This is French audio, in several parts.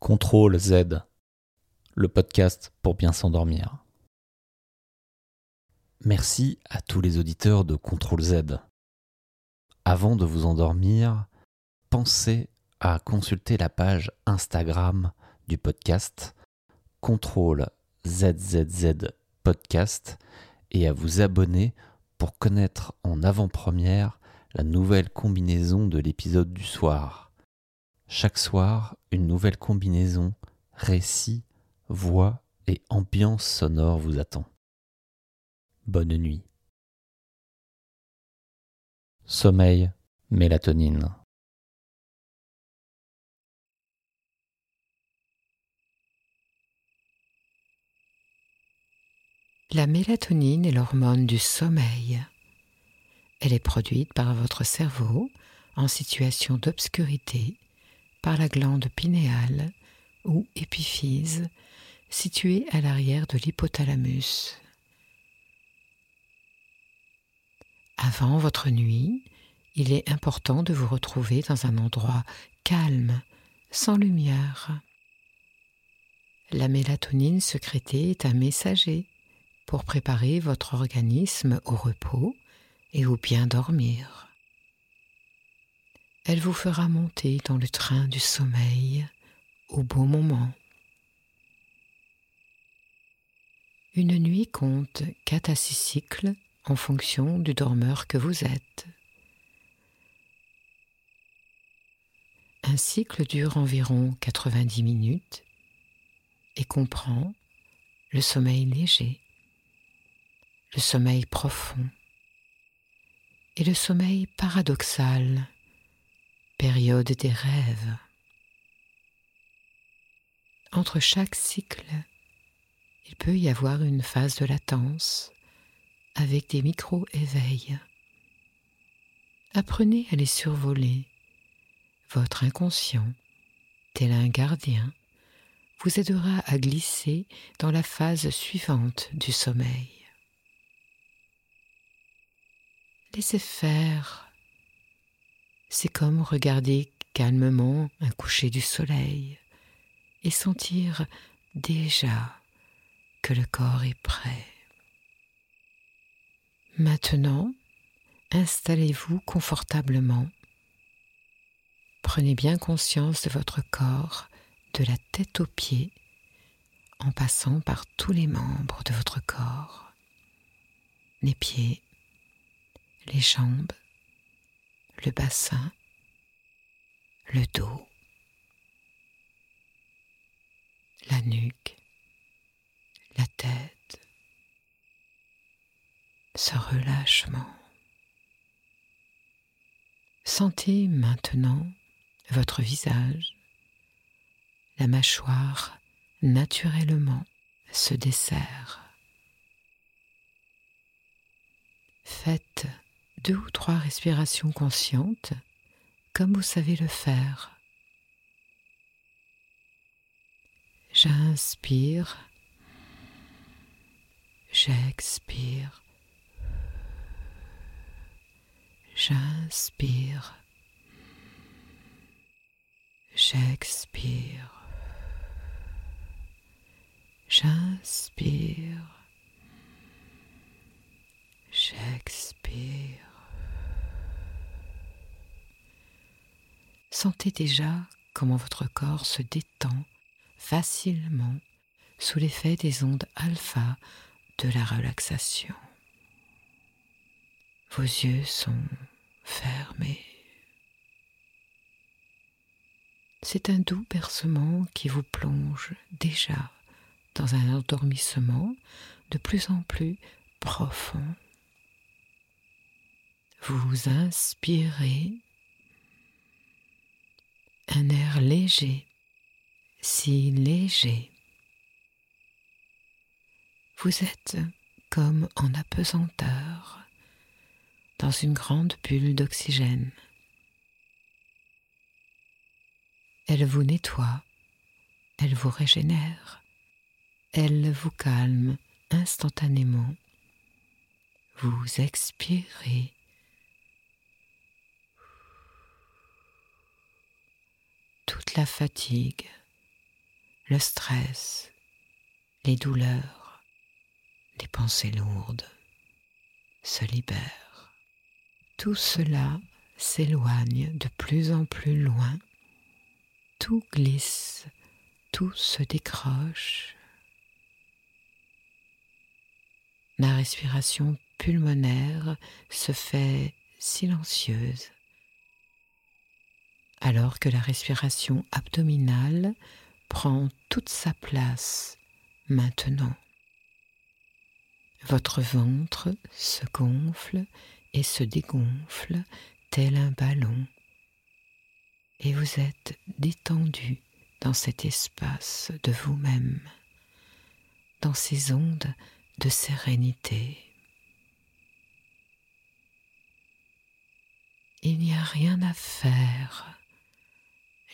Contrôle Z, le podcast pour bien s'endormir. Merci à tous les auditeurs de Contrôle Z. Avant de vous endormir, pensez à consulter la page Instagram du podcast Contrôle ZZZ Podcast et à vous abonner pour connaître en avant-première la nouvelle combinaison de l'épisode du soir. Chaque soir, une nouvelle combinaison, récit, voix et ambiance sonore vous attend. Bonne nuit. Sommeil, mélatonine. La mélatonine est l'hormone du sommeil. Elle est produite par votre cerveau en situation d'obscurité par la glande pinéale ou épiphyse située à l'arrière de l'hypothalamus. Avant votre nuit, il est important de vous retrouver dans un endroit calme, sans lumière. La mélatonine sécrétée est un messager pour préparer votre organisme au repos et au bien dormir. Elle vous fera monter dans le train du sommeil au bon moment. Une nuit compte 4 à 6 cycles en fonction du dormeur que vous êtes. Un cycle dure environ 90 minutes et comprend le sommeil léger, le sommeil profond et le sommeil paradoxal, période des rêves. Entre chaque cycle, il peut y avoir une phase de latence avec des micro-éveils. Apprenez à les survoler. Votre inconscient, tel un gardien, vous aidera à glisser dans la phase suivante du sommeil. Laissez faire. C'est comme regarder calmement un coucher du soleil et sentir déjà que le corps est prêt. Maintenant, installez-vous confortablement. Prenez bien conscience de votre corps, de la tête aux pieds, en passant par tous les membres de votre corps. Les pieds, les jambes, le bassin, le dos, la nuque, la tête, ce relâchement. Sentez maintenant votre visage, la mâchoire naturellement se desserre. Faites deux ou trois respirations conscientes comme vous savez le faire. J'inspire, j'expire, j'inspire, j'expire, j'inspire, j'expire. Sentez déjà comment votre corps se détend facilement sous l'effet des ondes alpha de la relaxation. Vos yeux sont fermés. C'est un doux bercement qui vous plonge déjà dans un endormissement de plus en plus profond. Vous inspirez un air léger, si léger. Vous êtes comme en apesanteur dans une grande bulle d'oxygène. Elle vous nettoie, elle vous régénère, elle vous calme instantanément. Vous expirez toute la fatigue le stress, les douleurs, les pensées lourdes se libèrent. Tout cela s'éloigne de plus en plus loin, tout glisse, tout se décroche. La respiration pulmonaire se fait silencieuse, alors que la respiration abdominale prend toute sa place maintenant. Votre ventre se gonfle et se dégonfle tel un ballon, et vous êtes détendu dans cet espace de vous-même, dans ces ondes de sérénité. Il n'y a rien à faire,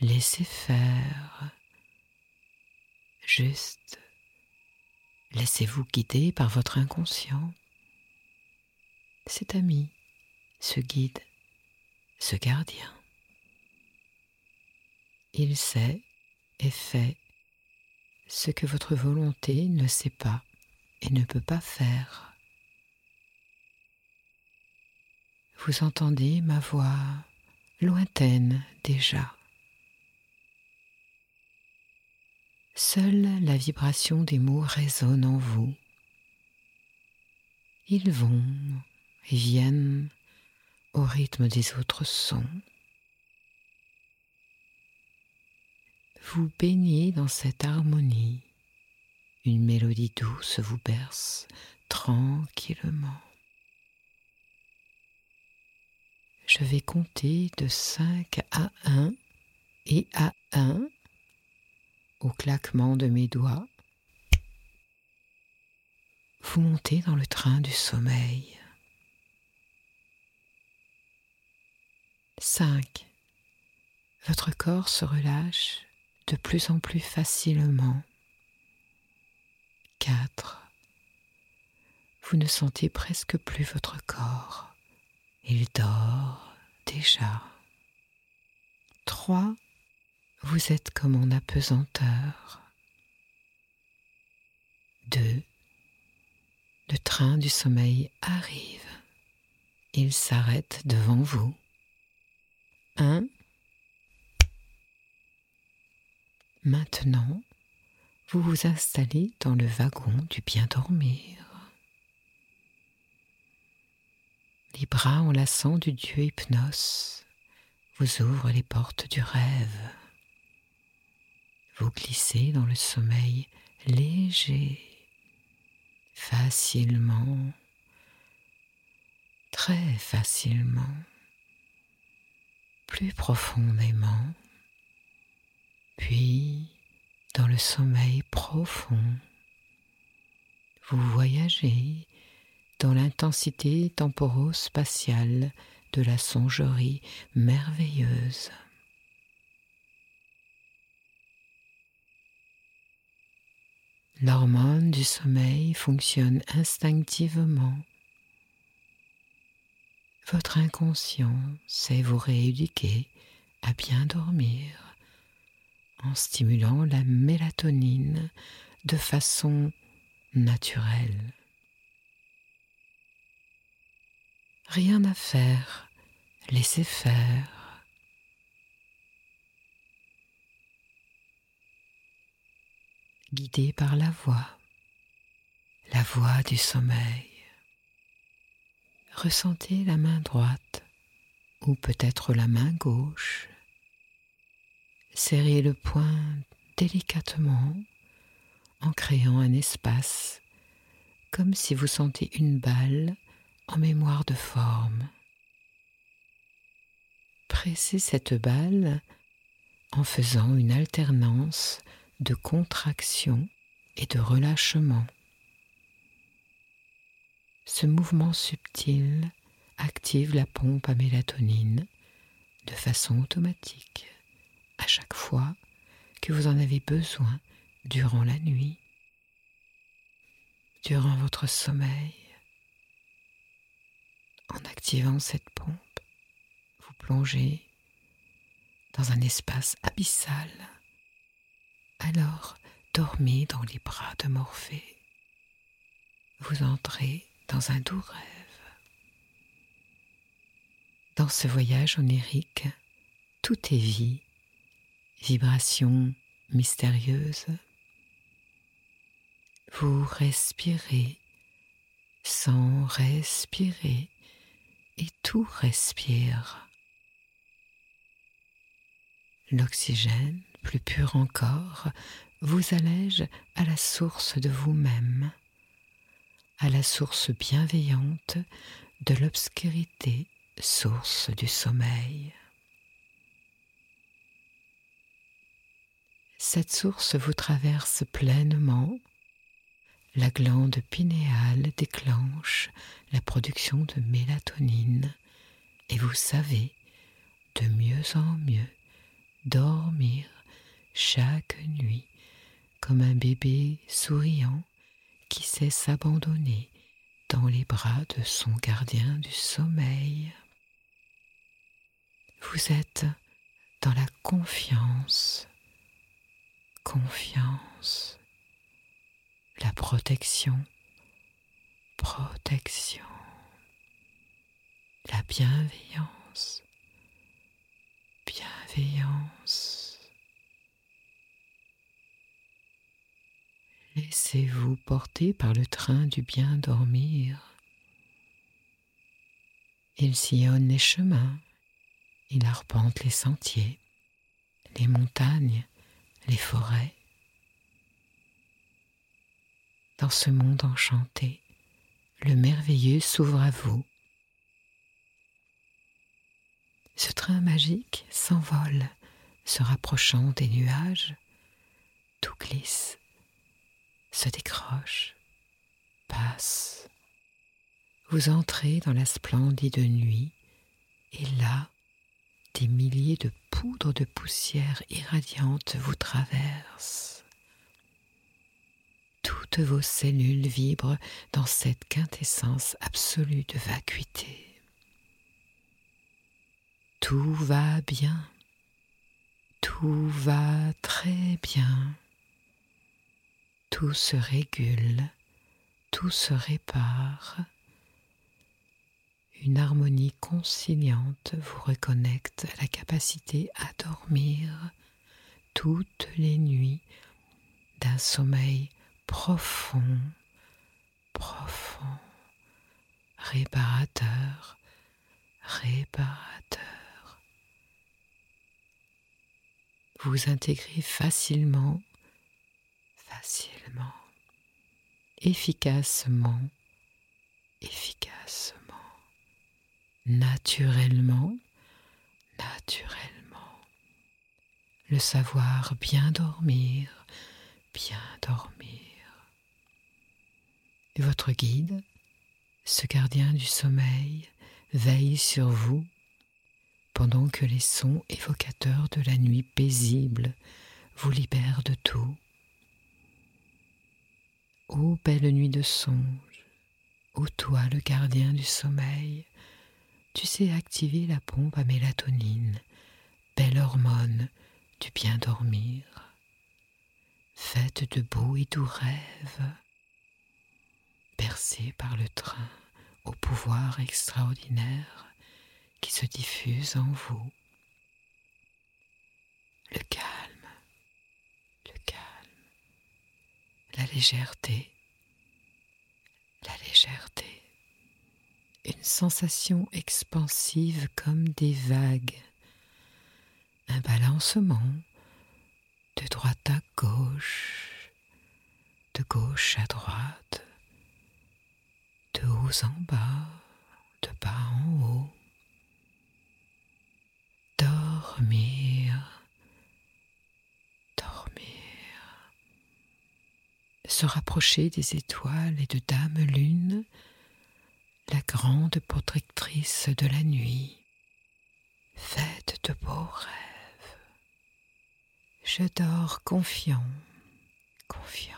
laissez faire, juste laissez-vous guider par votre inconscient, cet ami, ce guide, ce gardien. Il sait et fait ce que votre volonté ne sait pas et ne peut pas faire. Vous entendez ma voix lointaine déjà. Seule la vibration des mots résonne en vous. Ils vont et viennent au rythme des autres sons. Vous baignez dans cette harmonie. Une mélodie douce vous berce tranquillement. je vais compter de 5 à 1 et à 1 au claquement de mes doigts. Vous montez dans le train du sommeil. 5. Votre corps se relâche de plus en plus facilement. 4. Vous ne sentez presque plus votre corps. Il dort déjà. 3. Vous êtes comme en apesanteur. 2. Le train du sommeil arrive. Il s'arrête devant vous. 1. Maintenant, vous vous installez dans le wagon du bien dormir. Les bras enlaçants du dieu Hypnos vous ouvrent les portes du rêve. Vous glissez dans le sommeil léger, facilement, très facilement, plus profondément, puis dans le sommeil profond. Vous voyagez dans l'intensité temporo-spatiale de la songerie merveilleuse. L'hormone du sommeil fonctionne instinctivement. Votre inconscient sait vous rééduquer à bien dormir en stimulant la mélatonine de façon naturelle. Rien à faire, laissez faire. Guidé par la voix, la voix du sommeil. Ressentez la main droite ou peut-être la main gauche. Serrez le poing délicatement en créant un espace comme si vous sentiez une balle en mémoire de forme. Pressez cette balle en faisant une alternance de contraction et de relâchement. Ce mouvement subtil active la pompe à mélatonine de façon automatique à chaque fois que vous en avez besoin durant la nuit, durant votre sommeil. En activant cette pompe, vous plongez dans un espace abyssal. Alors, dormez dans les bras de Morphée. Vous entrez dans un doux rêve. Dans ce voyage onirique, tout est vie, vibration mystérieuse. Vous respirez sans respirer et tout respire. L'oxygène, plus pur encore, vous allège à la source de vous-même, à la source bienveillante de l'obscurité, source du sommeil. Cette source vous traverse pleinement. La glande pinéale déclenche la production de mélatonine et vous savez de mieux en mieux dormir chaque nuit comme un bébé souriant qui sait s'abandonner dans les bras de son gardien du sommeil. Vous êtes dans la confiance, confiance, la protection, protection, la bienveillance. Laissez-vous porter par le train du bien dormir? Il sillonne les chemins, il arpente les sentiers, les montagnes, les forêts. Dans ce monde enchanté, le merveilleux s'ouvre à vous. Ce train magique s'envole, se rapprochant des nuages, tout glisse, se décroche, passe. Vous entrez dans la splendide nuit, et là, des milliers de poudres de poussière irradiantes vous traversent. Toutes vos cellules vibrent dans cette quintessence absolue de vacuité. Tout va bien, tout va très bien, tout se régule, tout se répare une harmonie conciliante vous reconnecte à la capacité à dormir toutes les nuits d'un sommeil profond, profond, réparateur, réparateur. Vous intégrez facilement, facilement, efficacement, efficacement naturellement, naturellement. Le savoir bien dormir, bien dormir. Votre guide, ce gardien du sommeil, veille sur vous pendant que les sons évocateurs de la nuit paisible vous libèrent de tout. Ô belle nuit de songe, ô toi le gardien du sommeil, tu sais activer la pompe à mélatonine, belle hormone du bien dormir. Faites de beaux et doux rêves, bercés par le train au pouvoir extraordinaire qui se diffuse en vous calme, la légèreté, la légèreté une sensation expansive comme des vagues, un balancement de droite à gauche, de gauche à droite, de haut en bas, de bas en haut. Dormir, se rapprocher des étoiles et de Dame Lune la grande protectrice de la nuit. Faites de beaux rêves. Je dors confiant, confiant.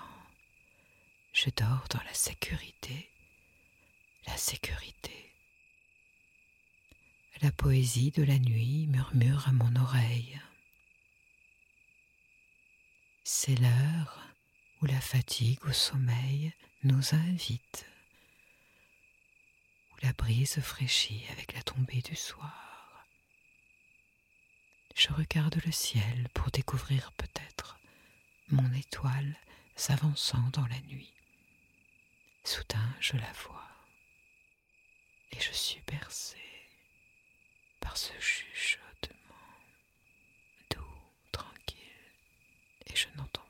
Je dors dans la sécurité, la sécurité. La poésie de la nuit murmure à mon oreille. C'est l'heure où la fatigue au sommeil nous invite, où la brise fraîchit avec la tombée du soir. Je regarde le ciel pour découvrir peut-être mon étoile s'avançant dans la nuit. Soudain, je la vois et je suis bercé par ce chuchotement doux, tranquille, et je n'entends